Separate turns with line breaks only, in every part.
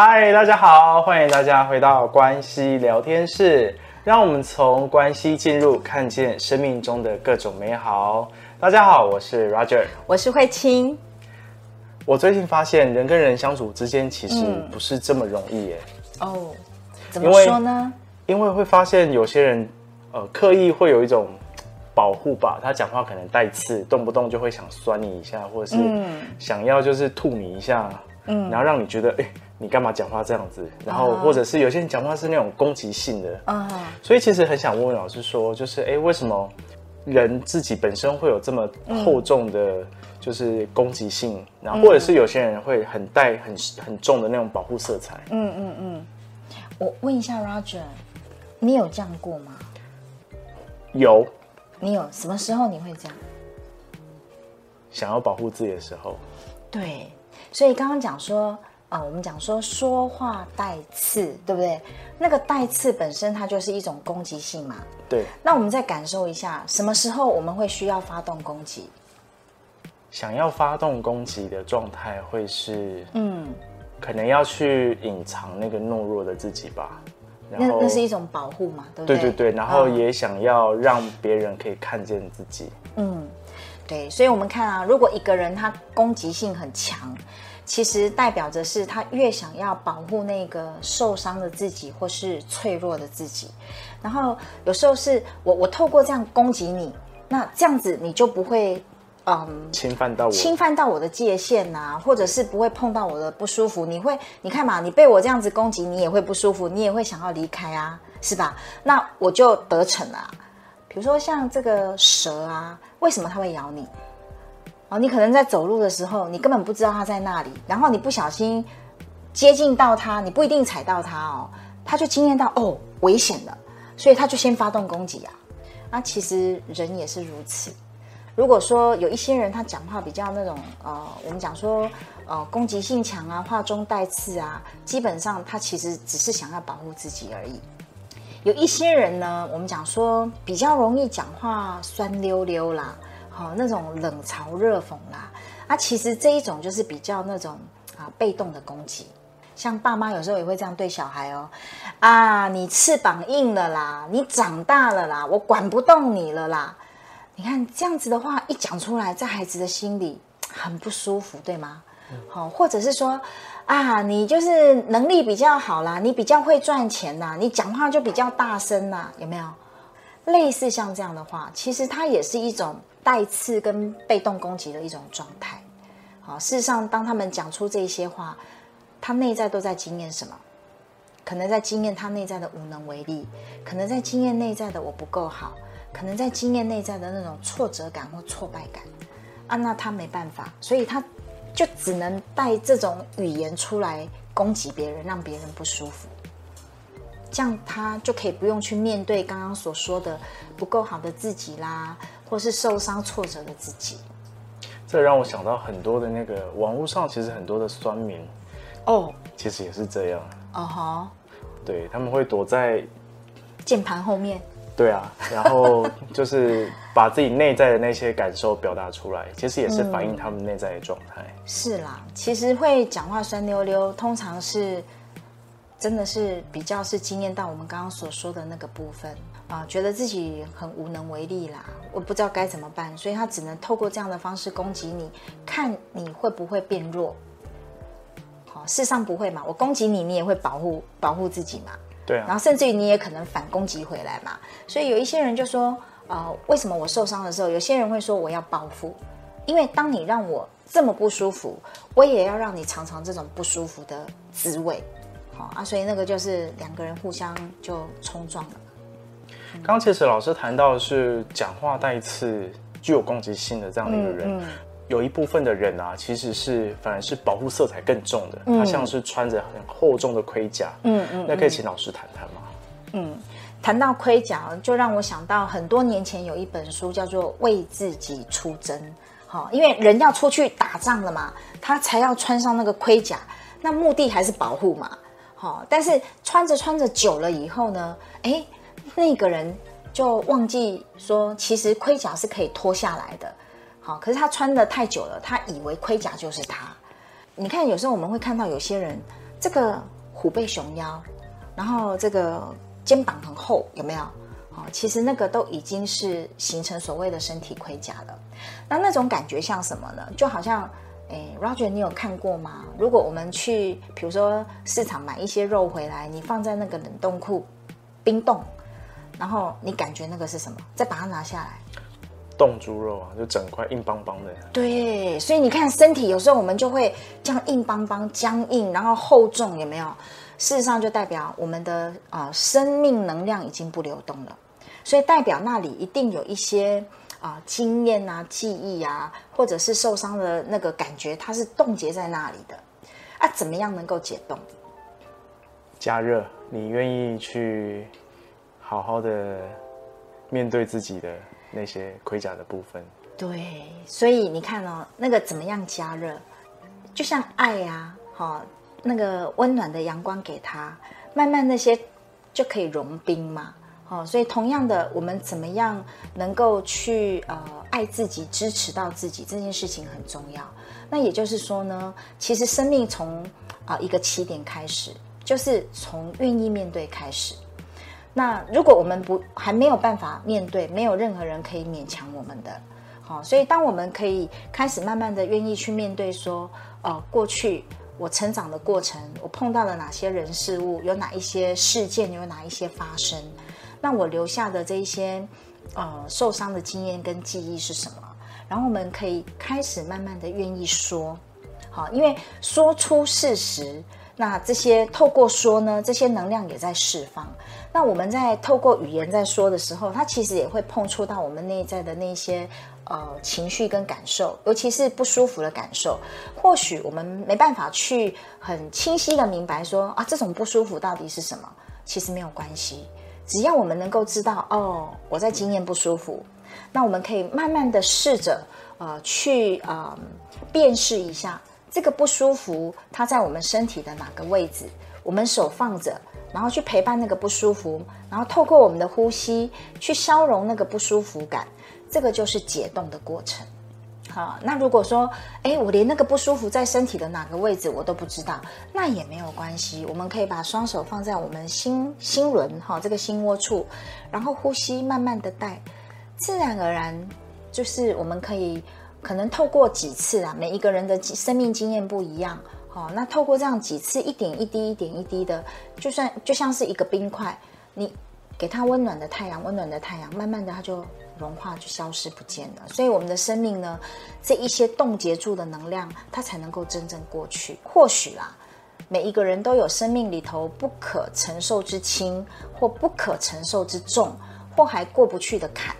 嗨，大家好，欢迎大家回到关系聊天室，让我们从关系进入，看见生命中的各种美好。大家好，我是 Roger，
我是慧清。
我最近发现，人跟人相处之间其实不是这么容易耶。
嗯、哦，怎么说呢？
因为，因为会发现有些人，呃，刻意会有一种保护吧，他讲话可能带刺，动不动就会想酸你一下，或者是想要就是吐你一下，嗯，然后让你觉得，哎。你干嘛讲话这样子？然后或者是有些人讲话是那种攻击性的，嗯，所以其实很想问问老师说，就是哎，为什么人自己本身会有这么厚重的，就是攻击性，然后或者是有些人会很带很很重的那种保护色彩？
嗯嗯嗯。我问一下 Roger，你有这样过吗？
有。
你有什么时候你会这样？
想要保护自己的时候。
对，所以刚刚讲说。啊、哦，我们讲说说话带刺，对不对？那个带刺本身它就是一种攻击性嘛。
对。
那我们再感受一下，什么时候我们会需要发动攻击？
想要发动攻击的状态会是，嗯，可能要去隐藏那个懦弱的自己吧。
那那是一种保护嘛，对不对？
对对对，然后也想要让别人可以看见自己。
嗯，对。所以我们看啊，如果一个人他攻击性很强。其实代表着是他越想要保护那个受伤的自己，或是脆弱的自己，然后有时候是我我透过这样攻击你，那这样子你就不会嗯
侵犯到我，
侵犯到我的界限啊，或者是不会碰到我的不舒服。你会你看嘛，你被我这样子攻击，你也会不舒服，你也会想要离开啊，是吧？那我就得逞了。比如说像这个蛇啊，为什么它会咬你？哦，你可能在走路的时候，你根本不知道它在那里，然后你不小心接近到它，你不一定踩到它哦，它就惊艳到哦，危险了，所以它就先发动攻击啊。那其实人也是如此。如果说有一些人他讲话比较那种呃，我们讲说呃攻击性强啊，话中带刺啊，基本上他其实只是想要保护自己而已。有一些人呢，我们讲说比较容易讲话酸溜溜啦。好，那种冷嘲热讽啦，啊，其实这一种就是比较那种啊被动的攻击，像爸妈有时候也会这样对小孩哦，啊，你翅膀硬了啦，你长大了啦，我管不动你了啦，你看这样子的话一讲出来，在孩子的心里很不舒服，对吗？好，或者是说啊，你就是能力比较好啦，你比较会赚钱啦，你讲话就比较大声啦，有没有？类似像这样的话，其实它也是一种。带刺跟被动攻击的一种状态，好，事实上，当他们讲出这些话，他内在都在经验什么？可能在经验他内在的无能为力，可能在经验内在的我不够好，可能在经验内在的那种挫折感或挫败感啊，那他没办法，所以他就只能带这种语言出来攻击别人，让别人不舒服，这样他就可以不用去面对刚刚所说的不够好的自己啦。或是受伤挫折的自己，
这让我想到很多的那个网络上，其实很多的酸民哦，其实也是这样哦哈，对，他们会躲在
键盘后面，
对啊，然后就是把自己内在的那些感受表达出来，其实也是反映他们内在的状态。
嗯，是啦，其实会讲话酸溜溜，通常是。真的是比较是惊艳到我们刚刚所说的那个部分啊，觉得自己很无能为力啦，我不知道该怎么办，所以他只能透过这样的方式攻击你，看你会不会变弱。好，事实上不会嘛，我攻击你，你也会保护保护自己嘛。
对啊。
然后甚至于你也可能反攻击回来嘛，所以有一些人就说，呃，为什么我受伤的时候，有些人会说我要报复，因为当你让我这么不舒服，我也要让你尝尝这种不舒服的滋味。啊，所以那个就是两个人互相就冲撞了。
刚其实老师谈到的是讲话带刺、具有攻击性的这样的一个人，嗯嗯、有一部分的人啊，其实是反而是保护色彩更重的，嗯、他像是穿着很厚重的盔甲。嗯嗯，嗯那可以请老师谈谈吗？
嗯，谈到盔甲，就让我想到很多年前有一本书叫做《为自己出征》。好，因为人要出去打仗了嘛，他才要穿上那个盔甲，那目的还是保护嘛。好，但是穿着穿着久了以后呢，哎，那个人就忘记说，其实盔甲是可以脱下来的。好，可是他穿得太久了，他以为盔甲就是他。你看，有时候我们会看到有些人，这个虎背熊腰，然后这个肩膀很厚，有没有？其实那个都已经是形成所谓的身体盔甲了。那那种感觉像什么呢？就好像，哎，Roger，你有看过吗？如果我们去，比如说市场买一些肉回来，你放在那个冷冻库冰冻，然后你感觉那个是什么？再把它拿下来，
冻猪肉啊，就整块硬邦邦的。
对，所以你看身体有时候我们就会这样硬邦邦、僵硬，然后厚重，有没有？事实上就代表我们的啊、呃、生命能量已经不流动了。所以代表那里一定有一些啊、呃、经验啊、记忆啊，或者是受伤的那个感觉，它是冻结在那里的。啊，怎么样能够解冻？
加热，你愿意去好好的面对自己的那些盔甲的部分。
对，所以你看哦，那个怎么样加热？就像爱呀、啊，哈、哦，那个温暖的阳光给他，慢慢那些就可以融冰嘛。哦，所以同样的，我们怎么样能够去呃爱自己、支持到自己这件事情很重要。那也就是说呢，其实生命从啊、一个起点开始，就是从愿意面对开始。那如果我们不还没有办法面对，没有任何人可以勉强我们的。好、哦，所以当我们可以开始慢慢的愿意去面对说，说呃过去我成长的过程，我碰到了哪些人事物，有哪一些事件，有哪一些发生。那我留下的这一些，呃，受伤的经验跟记忆是什么？然后我们可以开始慢慢的愿意说，好，因为说出事实，那这些透过说呢，这些能量也在释放。那我们在透过语言在说的时候，它其实也会碰触到我们内在的那些呃情绪跟感受，尤其是不舒服的感受。或许我们没办法去很清晰的明白说啊，这种不舒服到底是什么？其实没有关系。只要我们能够知道哦，我在经验不舒服，那我们可以慢慢的试着呃去呃辨识一下这个不舒服，它在我们身体的哪个位置，我们手放着，然后去陪伴那个不舒服，然后透过我们的呼吸去消融那个不舒服感，这个就是解冻的过程。好，那如果说，哎，我连那个不舒服在身体的哪个位置我都不知道，那也没有关系。我们可以把双手放在我们心心轮哈，这个心窝处，然后呼吸，慢慢的带，自然而然，就是我们可以可能透过几次啊，每一个人的生命经验不一样，好，那透过这样几次，一点一滴，一点一滴的，就算就像是一个冰块，你给它温暖的太阳，温暖的太阳，慢慢的它就。融化就消失不见了，所以我们的生命呢，这一些冻结住的能量，它才能够真正过去。或许啊，每一个人都有生命里头不可承受之轻，或不可承受之重，或还过不去的坎。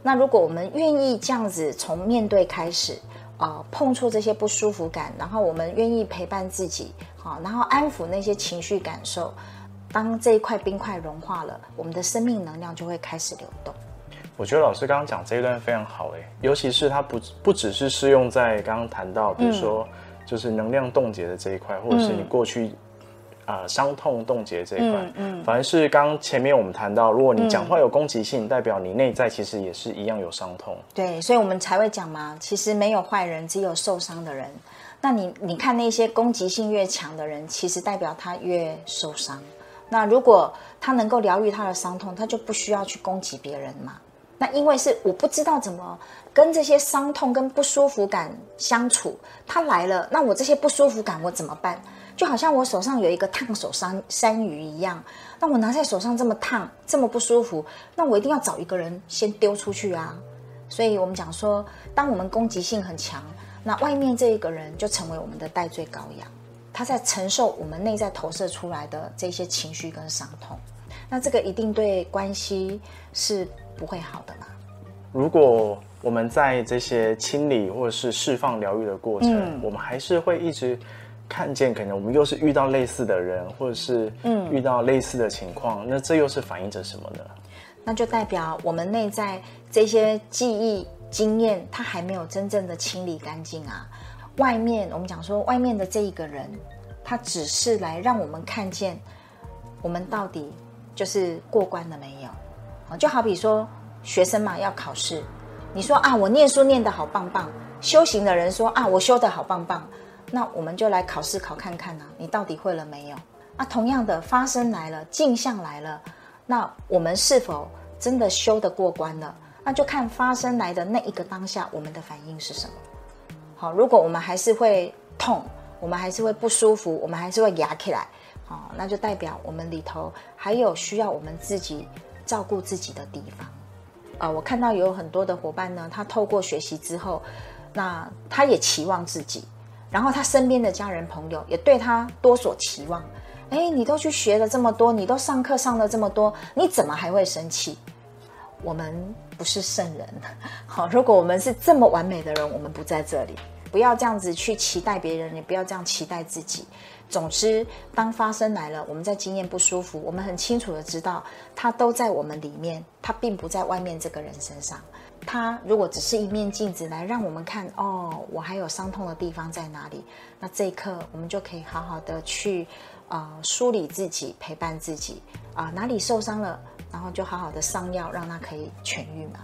那如果我们愿意这样子从面对开始，呃，碰触这些不舒服感，然后我们愿意陪伴自己，好，然后安抚那些情绪感受，当这一块冰块融化了，我们的生命能量就会开始流动。
我觉得老师刚刚讲这一段非常好诶，尤其是它不不只是适用在刚刚谈到，比如说就是能量冻结的这一块，嗯、或者是你过去啊、呃、伤痛冻结这一块，嗯，嗯反而是刚前面我们谈到，如果你讲话有攻击性，嗯、代表你内在其实也是一样有伤痛。
对，所以我们才会讲嘛，其实没有坏人，只有受伤的人。那你你看那些攻击性越强的人，其实代表他越受伤。那如果他能够疗愈他的伤痛，他就不需要去攻击别人嘛。那因为是我不知道怎么跟这些伤痛跟不舒服感相处，他来了，那我这些不舒服感我怎么办？就好像我手上有一个烫手山山芋一样，那我拿在手上这么烫，这么不舒服，那我一定要找一个人先丢出去啊。所以我们讲说，当我们攻击性很强，那外面这一个人就成为我们的代罪羔羊，他在承受我们内在投射出来的这些情绪跟伤痛。那这个一定对关系是不会好的嘛。
如果我们在这些清理或者是释放疗愈的过程，嗯、我们还是会一直看见，可能我们又是遇到类似的人，或者是嗯遇到类似的情况，嗯、那这又是反映着什么呢？
那就代表我们内在这些记忆经验，它还没有真正的清理干净啊。外面我们讲说，外面的这一个人，他只是来让我们看见我们到底就是过关了没有啊？就好比说。学生嘛，要考试，你说啊，我念书念得好棒棒。修行的人说啊，我修得好棒棒。那我们就来考试考看看啊，你到底会了没有？啊，同样的，发生来了，镜像来了，那我们是否真的修得过关了？那就看发生来的那一个当下，我们的反应是什么？如果我们还是会痛，我们还是会不舒服，我们还是会压起来，好，那就代表我们里头还有需要我们自己照顾自己的地方。啊、我看到有很多的伙伴呢，他透过学习之后，那他也期望自己，然后他身边的家人朋友也对他多所期望。哎，你都去学了这么多，你都上课上了这么多，你怎么还会生气？我们不是圣人，好，如果我们是这么完美的人，我们不在这里。不要这样子去期待别人，也不要这样期待自己。总之，当发生来了，我们在经验不舒服，我们很清楚的知道，它都在我们里面，它并不在外面这个人身上。它如果只是一面镜子来让我们看，哦，我还有伤痛的地方在哪里？那这一刻，我们就可以好好的去啊、梳理自己，陪伴自己啊、哪里受伤了，然后就好好的上药，让它可以痊愈嘛。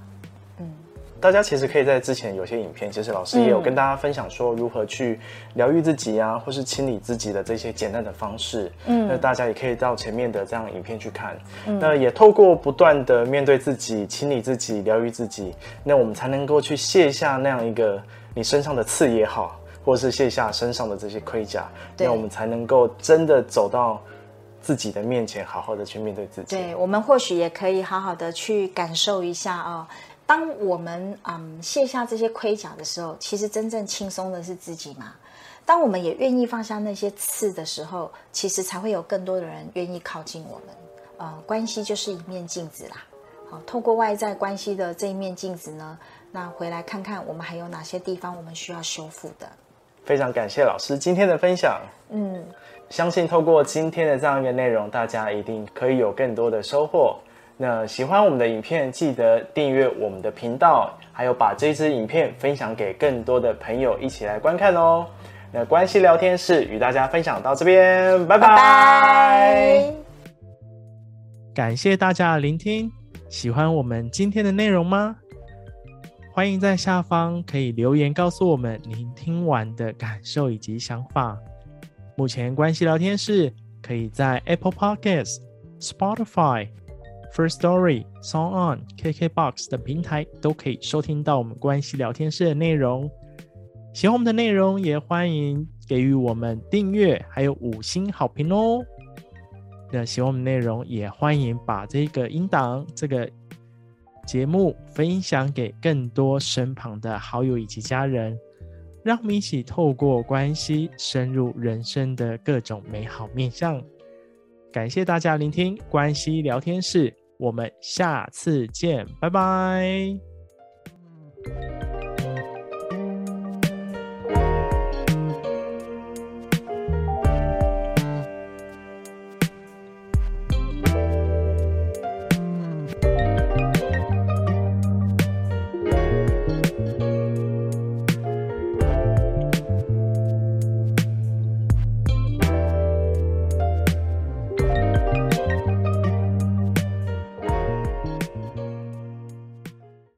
大家其实可以在之前有些影片，其实老师也有跟大家分享说如何去疗愈自己啊，或是清理自己的这些简单的方式。嗯，那大家也可以到前面的这样影片去看。嗯，那也透过不断的面对自己、清理自己、疗愈自己，那我们才能够去卸下那样一个你身上的刺也好，或是卸下身上的这些盔甲，那我们才能够真的走到自己的面前，好好的去面对自己。
对，我们或许也可以好好的去感受一下啊、哦。当我们嗯卸下这些盔甲的时候，其实真正轻松的是自己嘛。当我们也愿意放下那些刺的时候，其实才会有更多的人愿意靠近我们。呃，关系就是一面镜子啦。好，透过外在关系的这一面镜子呢，那回来看看我们还有哪些地方我们需要修复的。
非常感谢老师今天的分享。嗯，相信透过今天的这样一个内容，大家一定可以有更多的收获。那喜欢我们的影片，记得订阅我们的频道，还有把这支影片分享给更多的朋友一起来观看哦。那关系聊天室与大家分享到这边，拜拜。感谢大家的聆听，喜欢我们今天的内容吗？欢迎在下方可以留言告诉我们您听完的感受以及想法。目前关系聊天室可以在 Apple Podcasts、Spotify。First Story、Song On、KKBOX 等平台都可以收听到我们关系聊天室的内容。喜欢我们的内容，也欢迎给予我们订阅，还有五星好评哦。那喜欢我们内容，也欢迎把这个音档、这个节目分享给更多身旁的好友以及家人，让我们一起透过关系深入人生的各种美好面向。感谢大家聆听关系聊天室。我们下次见，拜拜。